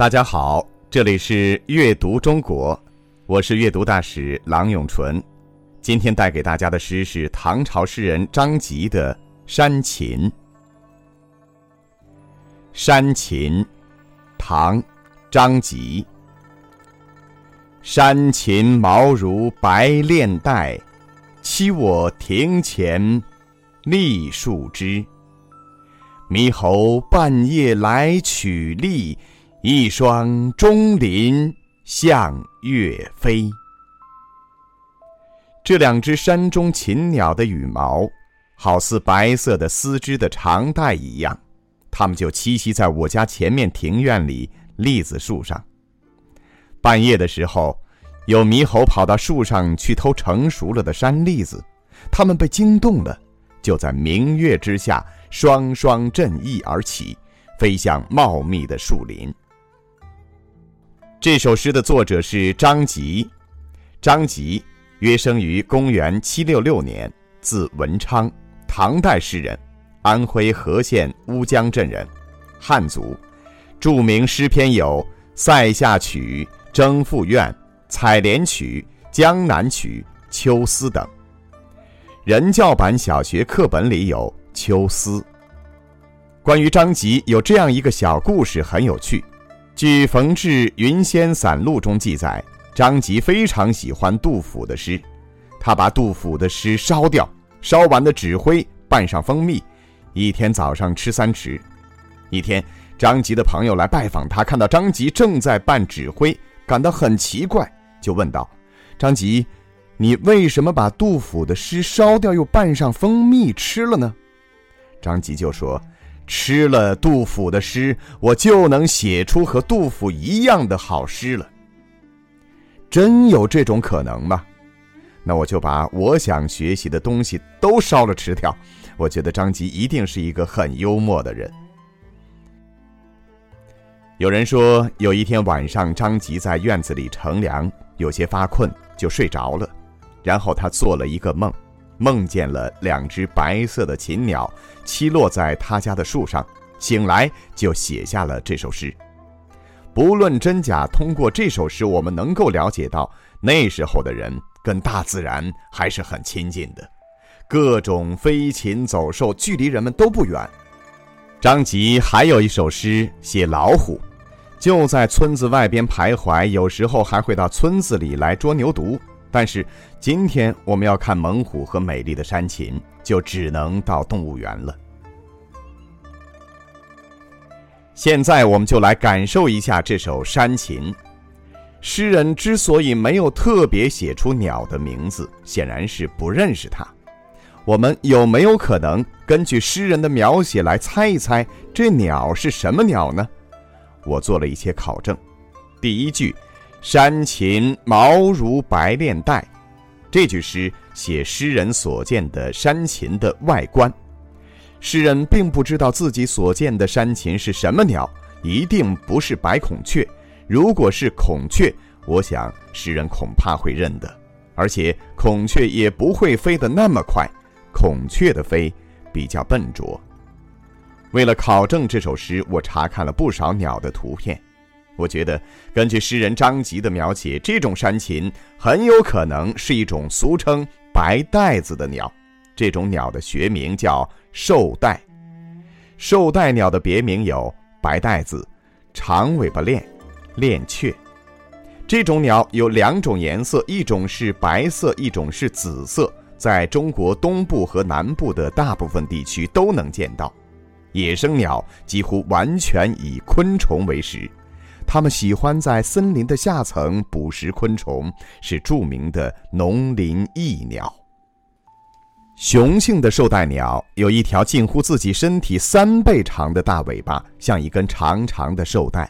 大家好，这里是阅读中国，我是阅读大使郎永淳。今天带给大家的诗是唐朝诗人张籍的《山琴》。《山琴》，唐，张籍。山琴毛如白练带，欺我庭前栗树枝。猕猴半夜来取栗，一双钟林向月飞。这两只山中禽鸟的羽毛，好似白色的丝织的长带一样，它们就栖息在我家前面庭院里栗子树上。半夜的时候，有猕猴跑到树上去偷成熟了的山栗子，它们被惊动了，就在明月之下双双振翼而起，飞向茂密的树林。这首诗的作者是张籍，张籍约生于公元七六六年，字文昌，唐代诗人，安徽和县乌江镇人，汉族，著名诗篇有《塞下曲》。《征赋怨》《采莲曲》《江南曲》《秋思》等，人教版小学课本里有《秋思》。关于张籍有这样一个小故事，很有趣。据《冯至云仙散录》中记载，张籍非常喜欢杜甫的诗，他把杜甫的诗烧掉，烧完的纸灰拌上蜂蜜，一天早上吃三匙。一天，张籍的朋友来拜访他，看到张籍正在拌纸灰。感到很奇怪，就问道：“张籍，你为什么把杜甫的诗烧掉，又拌上蜂蜜吃了呢？”张籍就说：“吃了杜甫的诗，我就能写出和杜甫一样的好诗了。”真有这种可能吗？那我就把我想学习的东西都烧了吃掉。我觉得张籍一定是一个很幽默的人。有人说，有一天晚上，张籍在院子里乘凉，有些发困，就睡着了。然后他做了一个梦，梦见了两只白色的禽鸟栖落在他家的树上。醒来就写下了这首诗。不论真假，通过这首诗，我们能够了解到那时候的人跟大自然还是很亲近的，各种飞禽走兽距离人们都不远。张籍还有一首诗写老虎。就在村子外边徘徊，有时候还会到村子里来捉牛犊。但是今天我们要看猛虎和美丽的山禽，就只能到动物园了。现在我们就来感受一下这首《山禽》。诗人之所以没有特别写出鸟的名字，显然是不认识它。我们有没有可能根据诗人的描写来猜一猜这鸟是什么鸟呢？我做了一些考证。第一句“山禽毛如白练带”，这句诗写诗人所见的山禽的外观。诗人并不知道自己所见的山禽是什么鸟，一定不是白孔雀。如果是孔雀，我想诗人恐怕会认得，而且孔雀也不会飞得那么快，孔雀的飞比较笨拙。为了考证这首诗，我查看了不少鸟的图片。我觉得，根据诗人张籍的描写，这种山禽很有可能是一种俗称“白带子”的鸟。这种鸟的学名叫绶带。绶带鸟的别名有白带子、长尾巴链、链雀。这种鸟有两种颜色，一种是白色，一种是紫色，在中国东部和南部的大部分地区都能见到。野生鸟几乎完全以昆虫为食，它们喜欢在森林的下层捕食昆虫，是著名的农林异鸟。雄性的绶带鸟有一条近乎自己身体三倍长的大尾巴，像一根长长的绶带。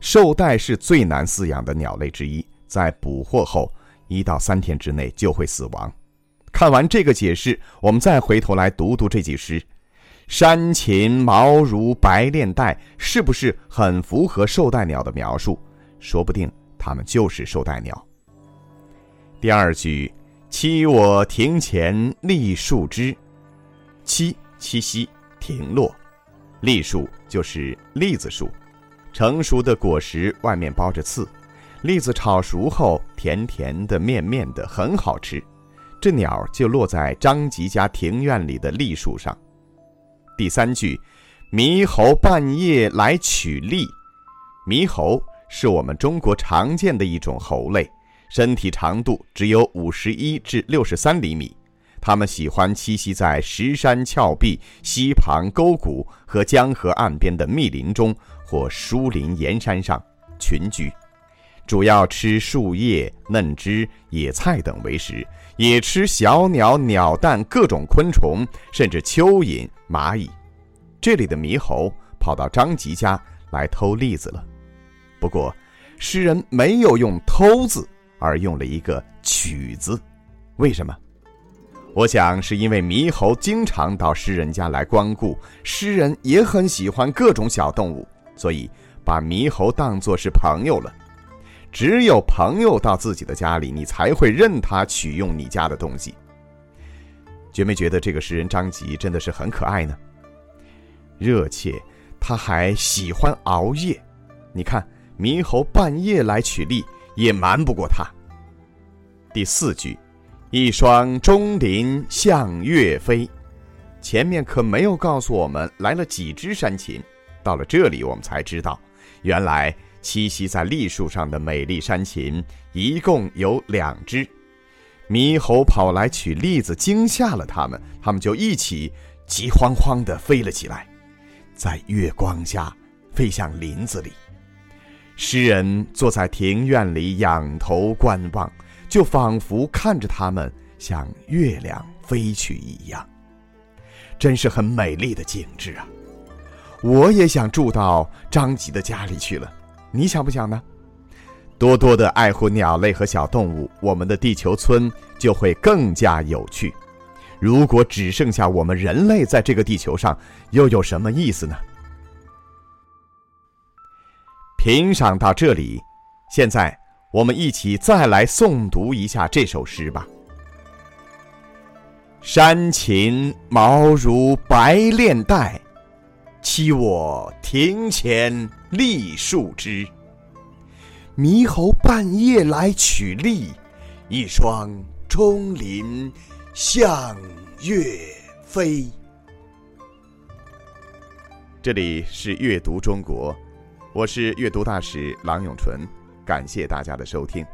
绶带是最难饲养的鸟类之一，在捕获后一到三天之内就会死亡。看完这个解释，我们再回头来读读这句诗。山禽毛如白练带，是不是很符合绶带鸟的描述？说不定它们就是绶带鸟。第二句，栖我庭前栗树枝，栖栖息停落，栗树就是栗子树，成熟的果实外面包着刺，栗子炒熟后甜甜的、面面的，很好吃。这鸟就落在张吉家庭院里的栗树上。第三句，猕猴半夜来取栗。猕猴是我们中国常见的一种猴类，身体长度只有五十一至六十三厘米。它们喜欢栖息在石山峭壁、溪旁沟谷和江河岸边的密林中或疏林岩山上群居，主要吃树叶、嫩枝、野菜等为食，也吃小鸟、鸟蛋、各种昆虫，甚至蚯蚓、蚂蚁。这里的猕猴跑到张吉家来偷栗子了，不过诗人没有用“偷”字，而用了一个“取”字，为什么？我想是因为猕猴经常到诗人家来光顾，诗人也很喜欢各种小动物，所以把猕猴当作是朋友了。只有朋友到自己的家里，你才会任他取用你家的东西。觉没觉得这个诗人张吉真的是很可爱呢？热切，他还喜欢熬夜。你看，猕猴半夜来取栗，也瞒不过他。第四句。一双钟林向月飞，前面可没有告诉我们来了几只山禽。到了这里，我们才知道，原来栖息在栗树上的美丽山禽一共有两只。猕猴跑来取栗子，惊吓了它们，它们就一起急慌慌地飞了起来，在月光下飞向林子里。诗人坐在庭院里，仰头观望。就仿佛看着他们向月亮飞去一样，真是很美丽的景致啊！我也想住到张吉的家里去了，你想不想呢？多多的爱护鸟类和小动物，我们的地球村就会更加有趣。如果只剩下我们人类在这个地球上，又有什么意思呢？评赏到这里，现在。我们一起再来诵读一下这首诗吧。山禽毛如白练带，栖我庭前栗树枝。猕猴半夜来取栗，一双钟林向月飞。这里是阅读中国，我是阅读大使郎永淳。感谢大家的收听。